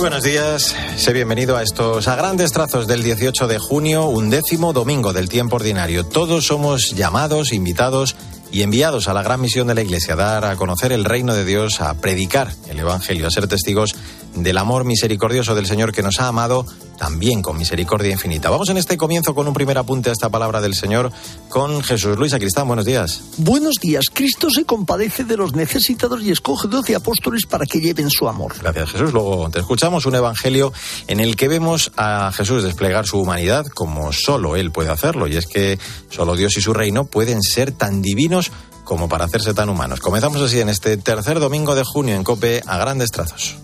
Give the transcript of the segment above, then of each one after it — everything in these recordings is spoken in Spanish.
buenos días. Sé bienvenido a estos a grandes trazos del 18 de junio, un décimo domingo del tiempo ordinario. Todos somos llamados, invitados y enviados a la gran misión de la Iglesia, dar a conocer el reino de Dios, a predicar el Evangelio, a ser testigos del amor misericordioso del Señor que nos ha amado también con misericordia infinita. Vamos en este comienzo con un primer apunte a esta palabra del Señor con Jesús Luis Acristán. Buenos días. Buenos días. Cristo se compadece de los necesitados y escoge doce apóstoles para que lleven su amor. Gracias Jesús. Luego te escuchamos un evangelio en el que vemos a Jesús desplegar su humanidad como solo Él puede hacerlo. Y es que solo Dios y su reino pueden ser tan divinos como para hacerse tan humanos. Comenzamos así en este tercer domingo de junio en Cope a grandes trazos.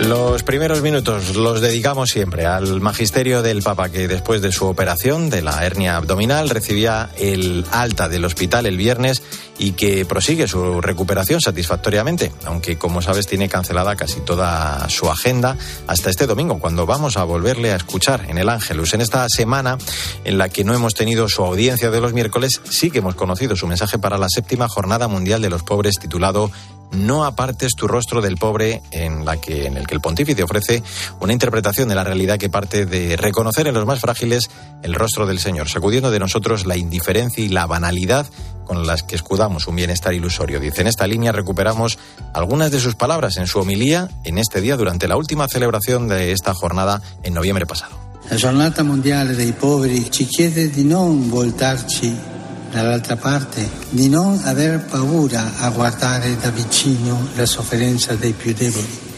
Los primeros minutos los dedicamos siempre al magisterio del Papa que después de su operación de la hernia abdominal recibía el alta del hospital el viernes y que prosigue su recuperación satisfactoriamente, aunque como sabes tiene cancelada casi toda su agenda hasta este domingo, cuando vamos a volverle a escuchar en el Ángelus. En esta semana en la que no hemos tenido su audiencia de los miércoles, sí que hemos conocido su mensaje para la séptima Jornada Mundial de los Pobres titulado no apartes tu rostro del pobre, en, la que, en el que el pontífice ofrece una interpretación de la realidad que parte de reconocer en los más frágiles el rostro del Señor, sacudiendo de nosotros la indiferencia y la banalidad con las que escudamos un bienestar ilusorio. Dice, en esta línea recuperamos algunas de sus palabras en su homilía en este día durante la última celebración de esta jornada en noviembre pasado. La Jornada Mundial dei Poveri ci chiede di non voltarci dall'altra parte, di non aver paura a guardare da vicino la sofferenza dei più deboli.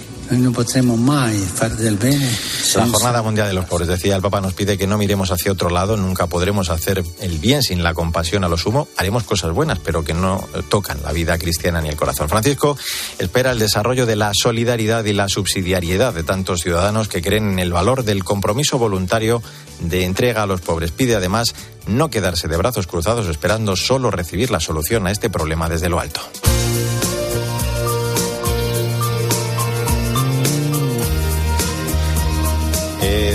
La Jornada Mundial de los Pobres, decía el Papa, nos pide que no miremos hacia otro lado, nunca podremos hacer el bien sin la compasión a lo sumo, haremos cosas buenas, pero que no tocan la vida cristiana ni el corazón. Francisco espera el desarrollo de la solidaridad y la subsidiariedad de tantos ciudadanos que creen en el valor del compromiso voluntario de entrega a los pobres. Pide además no quedarse de brazos cruzados esperando solo recibir la solución a este problema desde lo alto.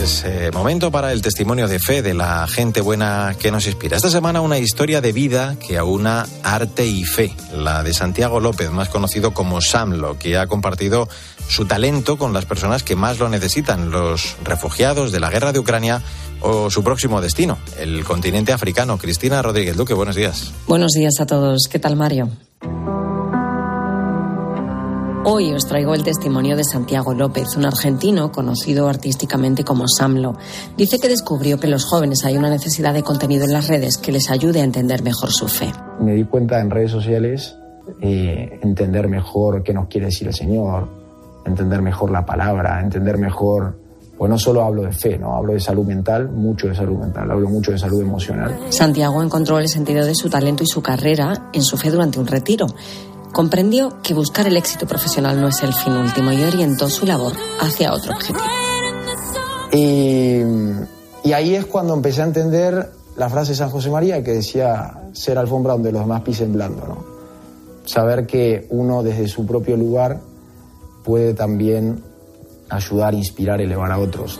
Es eh, momento para el testimonio de fe de la gente buena que nos inspira. Esta semana una historia de vida que aúna arte y fe, la de Santiago López, más conocido como Samlo, que ha compartido su talento con las personas que más lo necesitan, los refugiados de la guerra de Ucrania o su próximo destino, el continente africano. Cristina Rodríguez Duque, buenos días. Buenos días a todos. ¿Qué tal, Mario? Hoy os traigo el testimonio de Santiago López, un argentino conocido artísticamente como Samlo. Dice que descubrió que en los jóvenes hay una necesidad de contenido en las redes que les ayude a entender mejor su fe. Me di cuenta en redes sociales eh, entender mejor qué nos quiere decir el Señor, entender mejor la palabra, entender mejor pues no solo hablo de fe, no hablo de salud mental, mucho de salud mental, hablo mucho de salud emocional. Santiago encontró el sentido de su talento y su carrera en su fe durante un retiro. Comprendió que buscar el éxito profesional no es el fin último y orientó su labor hacia otro objetivo. Y, y ahí es cuando empecé a entender la frase de San José María que decía ser alfombra donde los demás pisen blando, ¿no? Saber que uno desde su propio lugar puede también ayudar, inspirar, elevar a otros.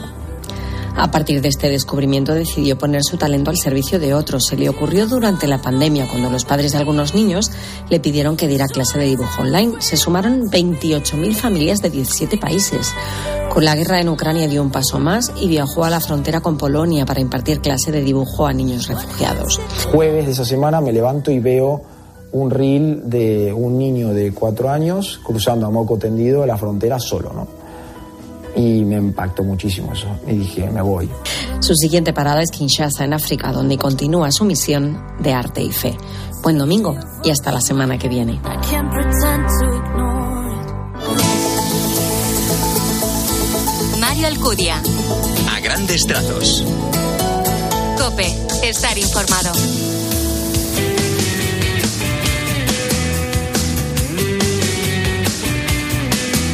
A partir de este descubrimiento decidió poner su talento al servicio de otros. Se le ocurrió durante la pandemia, cuando los padres de algunos niños le pidieron que diera clase de dibujo online. Se sumaron 28.000 familias de 17 países. Con la guerra en Ucrania dio un paso más y viajó a la frontera con Polonia para impartir clase de dibujo a niños refugiados. Jueves de esa semana me levanto y veo un reel de un niño de cuatro años cruzando a moco tendido la frontera solo, ¿no? Y me impactó muchísimo eso. Y dije, me voy. Su siguiente parada es Kinshasa, en África, donde continúa su misión de arte y fe. Buen domingo y hasta la semana que viene. Mario Alcudia. A grandes trazos. Cope, estar informado.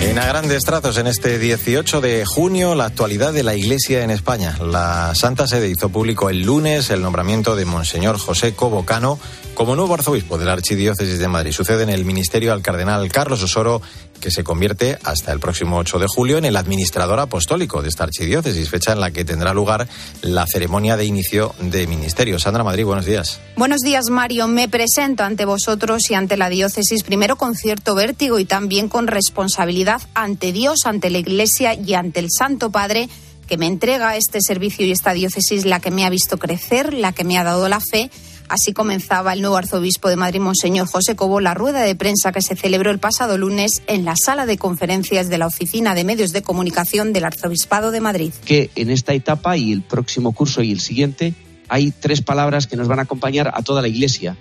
En a grandes trazos, en este 18 de junio, la actualidad de la Iglesia en España. La Santa Sede hizo público el lunes el nombramiento de Monseñor José Cobocano como nuevo arzobispo de la Archidiócesis de Madrid. Sucede en el ministerio al cardenal Carlos Osoro, que se convierte hasta el próximo 8 de julio en el administrador apostólico de esta archidiócesis, fecha en la que tendrá lugar la ceremonia de inicio de ministerio. Sandra Madrid, buenos días. Buenos días, Mario. Me presento ante vosotros y ante la diócesis, primero con cierto vértigo y también con responsabilidad ante Dios, ante la Iglesia y ante el Santo Padre que me entrega este servicio y esta diócesis, la que me ha visto crecer, la que me ha dado la fe Así comenzaba el nuevo arzobispo de Madrid, Monseñor José Cobo, la rueda de prensa que se celebró el pasado lunes en la sala de conferencias de la Oficina de Medios de Comunicación del Arzobispado de Madrid. Que en esta etapa y el próximo curso y el siguiente hay tres palabras que nos van a acompañar a toda la Iglesia,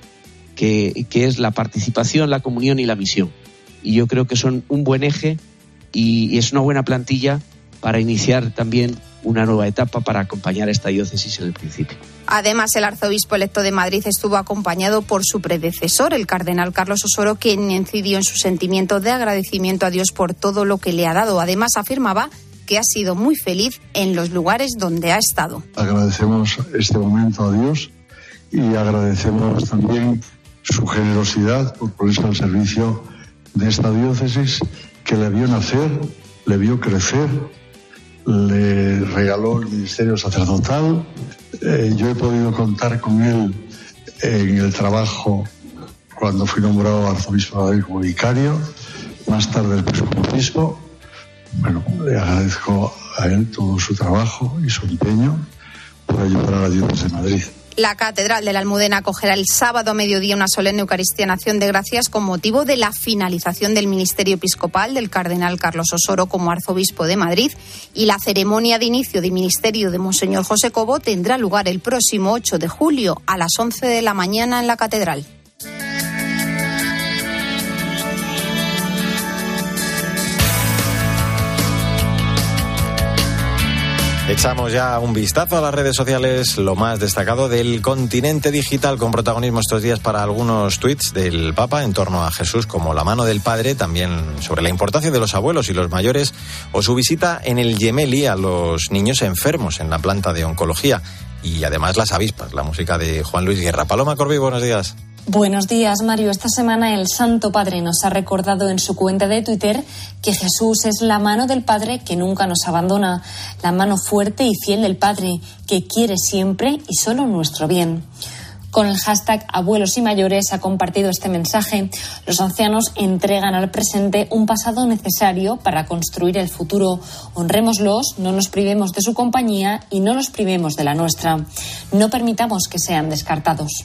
que, es la participación, la comunión y la misión. Y yo creo que son un buen eje y es una buena plantilla para iniciar también una nueva etapa para acompañar a esta diócesis en el principio. Además, el arzobispo electo de Madrid estuvo acompañado por su predecesor, el cardenal Carlos Osoro, quien incidió en su sentimiento de agradecimiento a Dios por todo lo que le ha dado. Además, afirmaba que ha sido muy feliz en los lugares donde ha estado. Agradecemos este momento a Dios y agradecemos también su generosidad por ponerse al servicio de esta diócesis que le vio nacer, le vio crecer le regaló el ministerio sacerdotal. Eh, yo he podido contar con él en el trabajo cuando fui nombrado arzobispo de como vicario, más tarde el obispo. Bueno, le agradezco a él todo su trabajo y su empeño por ayudar a la diócesis de Madrid. La Catedral de la Almudena acogerá el sábado a mediodía una solemne Eucaristía Nación de Gracias con motivo de la finalización del ministerio episcopal del cardenal Carlos Osoro como arzobispo de Madrid y la ceremonia de inicio del ministerio de Monseñor José Cobo tendrá lugar el próximo 8 de julio a las 11 de la mañana en la Catedral. Echamos ya un vistazo a las redes sociales, lo más destacado del continente digital, con protagonismo estos días para algunos tweets del Papa en torno a Jesús como la mano del Padre, también sobre la importancia de los abuelos y los mayores, o su visita en el Gemelli a los niños enfermos en la planta de oncología, y además las avispas, la música de Juan Luis Guerra. Paloma Corbi, buenos días. Buenos días, Mario. Esta semana el Santo Padre nos ha recordado en su cuenta de Twitter que Jesús es la mano del Padre que nunca nos abandona, la mano fuerte y fiel del Padre que quiere siempre y solo nuestro bien. Con el hashtag Abuelos y Mayores ha compartido este mensaje. Los ancianos entregan al presente un pasado necesario para construir el futuro. Honrémoslos, no nos privemos de su compañía y no los privemos de la nuestra. No permitamos que sean descartados.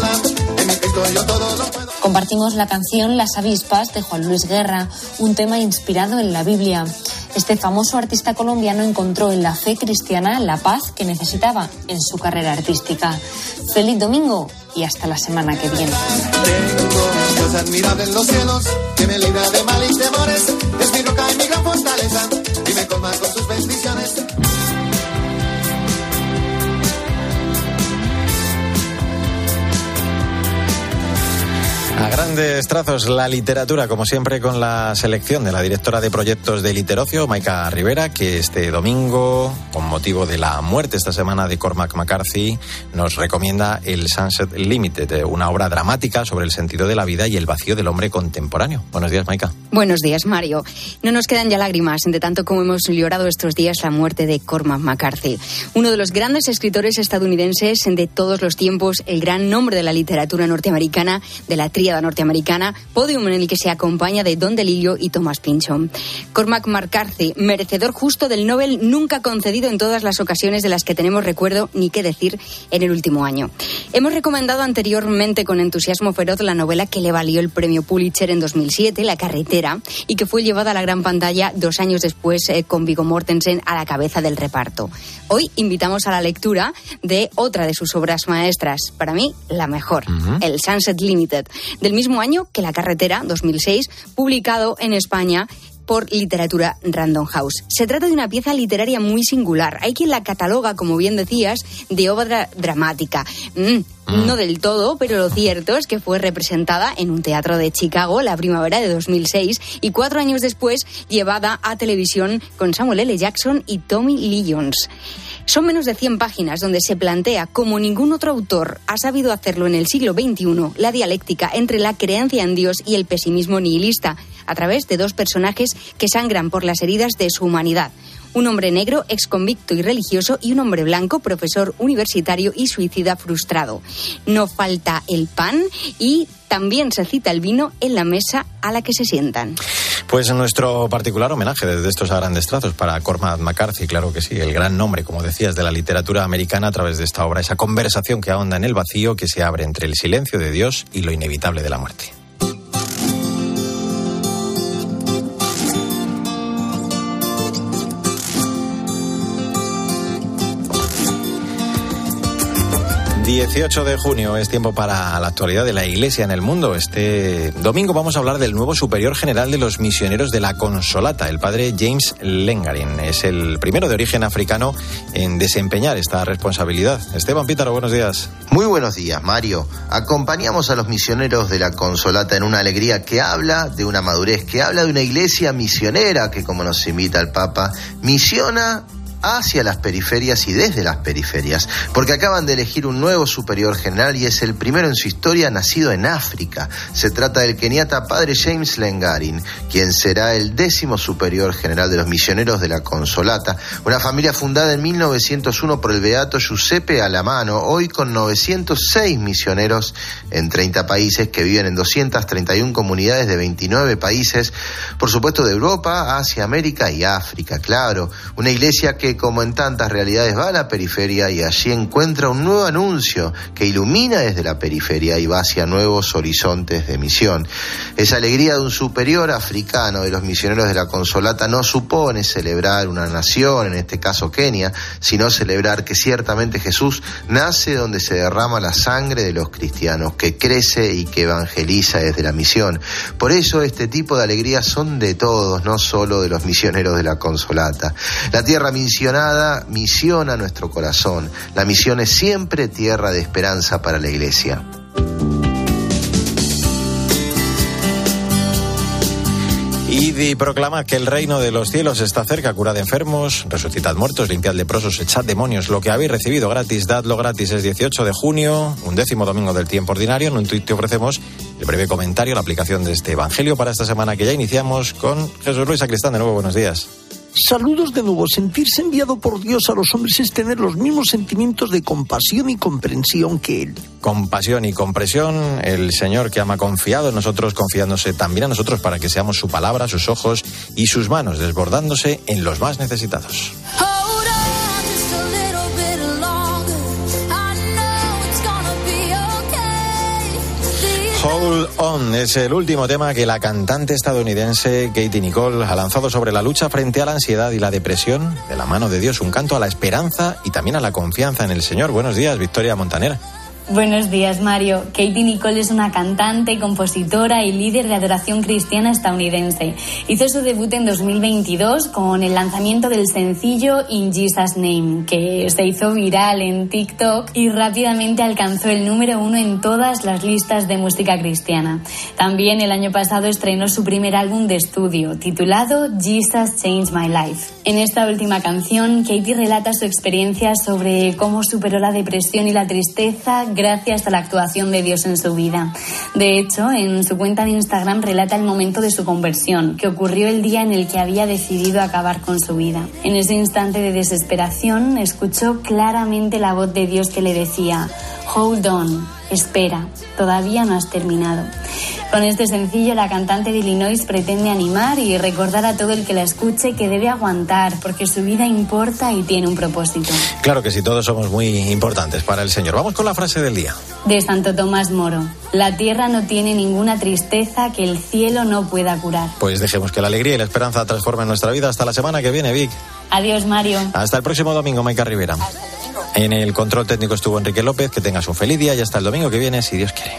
Compartimos la canción Las avispas de Juan Luis Guerra, un tema inspirado en la Biblia. Este famoso artista colombiano encontró en la fe cristiana la paz que necesitaba en su carrera artística. Feliz domingo y hasta la semana que viene. Tengo admirable en los cielos que me libra de mal y temores. Es mi roca y mi gran fortaleza y me colma con sus bendiciones. A grandes trazos, la literatura, como siempre, con la selección de la directora de proyectos de Literocio, Maika Rivera, que este domingo, con motivo de la muerte esta semana de Cormac McCarthy, nos recomienda el Sunset Limited, una obra dramática sobre el sentido de la vida y el vacío del hombre contemporáneo. Buenos días, Maika. Buenos días, Mario. No nos quedan ya lágrimas, de tanto como hemos llorado estos días la muerte de Cormac McCarthy, uno de los grandes escritores estadounidenses de todos los tiempos, el gran nombre de la literatura norteamericana, de la tríada norteamericana, podium en el que se acompaña de Don DeLillo y Thomas Pynchon. Cormac McCarthy, merecedor justo del Nobel nunca concedido en todas las ocasiones de las que tenemos recuerdo ni qué decir en el último año. Hemos recomendado anteriormente con entusiasmo feroz la novela que le valió el premio Pulitzer en 2007, La carretera, y que fue llevada a la gran pantalla dos años después eh, con Viggo Mortensen a la cabeza del reparto. Hoy invitamos a la lectura de otra de sus obras maestras, para mí la mejor, el Sunset Limited, del mismo año que La carretera, 2006, publicado en España por Literatura Random House. Se trata de una pieza literaria muy singular. Hay quien la cataloga, como bien decías, de obra dramática. Mm, no del todo, pero lo cierto es que fue representada en un teatro de Chicago la primavera de 2006 y cuatro años después llevada a televisión con Samuel L. Jackson y Tommy Lee Jones. Son menos de 100 páginas donde se plantea, como ningún otro autor ha sabido hacerlo en el siglo XXI, la dialéctica entre la creencia en Dios y el pesimismo nihilista, a través de dos personajes que sangran por las heridas de su humanidad un hombre negro, exconvicto y religioso, y un hombre blanco, profesor universitario y suicida frustrado. No falta el pan y también se cita el vino en la mesa a la que se sientan. Pues nuestro particular homenaje desde estos grandes trazos para Cormac McCarthy, claro que sí, el gran nombre, como decías, de la literatura americana a través de esta obra, esa conversación que ahonda en el vacío que se abre entre el silencio de Dios y lo inevitable de la muerte. 18 de junio es tiempo para la actualidad de la Iglesia en el mundo. Este domingo vamos a hablar del nuevo superior general de los misioneros de la Consolata, el padre James Lengarin. Es el primero de origen africano en desempeñar esta responsabilidad. Esteban Pítaro, buenos días. Muy buenos días, Mario. Acompañamos a los misioneros de la Consolata en una alegría que habla de una madurez, que habla de una iglesia misionera que, como nos invita el Papa, misiona hacia las periferias y desde las periferias, porque acaban de elegir un nuevo superior general y es el primero en su historia nacido en África. Se trata del keniata padre James Lengarin, quien será el décimo superior general de los misioneros de la Consolata, una familia fundada en 1901 por el beato Giuseppe Alamano, hoy con 906 misioneros en 30 países que viven en 231 comunidades de 29 países, por supuesto de Europa, Asia, América y África, claro, una iglesia que como en tantas realidades, va a la periferia y allí encuentra un nuevo anuncio que ilumina desde la periferia y va hacia nuevos horizontes de misión. Esa alegría de un superior africano de los misioneros de la Consolata no supone celebrar una nación, en este caso Kenia, sino celebrar que ciertamente Jesús nace donde se derrama la sangre de los cristianos, que crece y que evangeliza desde la misión. Por eso este tipo de alegrías son de todos, no solo de los misioneros de la Consolata. La tierra misionada misiona nuestro corazón. La misión es siempre tierra de esperanza para la iglesia. Y proclamad que el reino de los cielos está cerca, curad enfermos, resucitad muertos, limpiad leprosos, echad demonios. Lo que habéis recibido gratis, dadlo gratis. Es 18 de junio, un décimo domingo del tiempo ordinario. En un tuit te ofrecemos el breve comentario, la aplicación de este evangelio para esta semana que ya iniciamos con Jesús Luis Sacristán. De nuevo, buenos días. Saludos de nuevo. Sentirse enviado por Dios a los hombres es tener los mismos sentimientos de compasión y comprensión que Él. Compasión y compresión, el Señor que ama confiado en nosotros, confiándose también a nosotros para que seamos su palabra, sus ojos y sus manos, desbordándose en los más necesitados. Hold On es el último tema que la cantante estadounidense Katie Nicole ha lanzado sobre la lucha frente a la ansiedad y la depresión, de la mano de Dios, un canto a la esperanza y también a la confianza en el Señor. Buenos días, Victoria Montaner. Buenos días, Mario. Katie Nicole es una cantante, compositora y líder de adoración cristiana estadounidense. Hizo su debut en 2022 con el lanzamiento del sencillo In Jesus Name, que se hizo viral en TikTok y rápidamente alcanzó el número uno en todas las listas de música cristiana. También el año pasado estrenó su primer álbum de estudio, titulado Jesus Changed My Life. En esta última canción, Katie relata su experiencia sobre cómo superó la depresión y la tristeza gracias a la actuación de Dios en su vida. De hecho, en su cuenta de Instagram relata el momento de su conversión, que ocurrió el día en el que había decidido acabar con su vida. En ese instante de desesperación, escuchó claramente la voz de Dios que le decía, Hold on, espera, todavía no has terminado. Con este sencillo, la cantante de Illinois pretende animar y recordar a todo el que la escuche que debe aguantar, porque su vida importa y tiene un propósito. Claro que sí, todos somos muy importantes para el Señor. Vamos con la frase del día. De Santo Tomás Moro. La tierra no tiene ninguna tristeza que el cielo no pueda curar. Pues dejemos que la alegría y la esperanza transformen nuestra vida. Hasta la semana que viene, Vic. Adiós, Mario. Hasta el próximo domingo, Maika Rivera. En el control técnico estuvo Enrique López. Que tengas un feliz día y hasta el domingo que viene, si Dios quiere.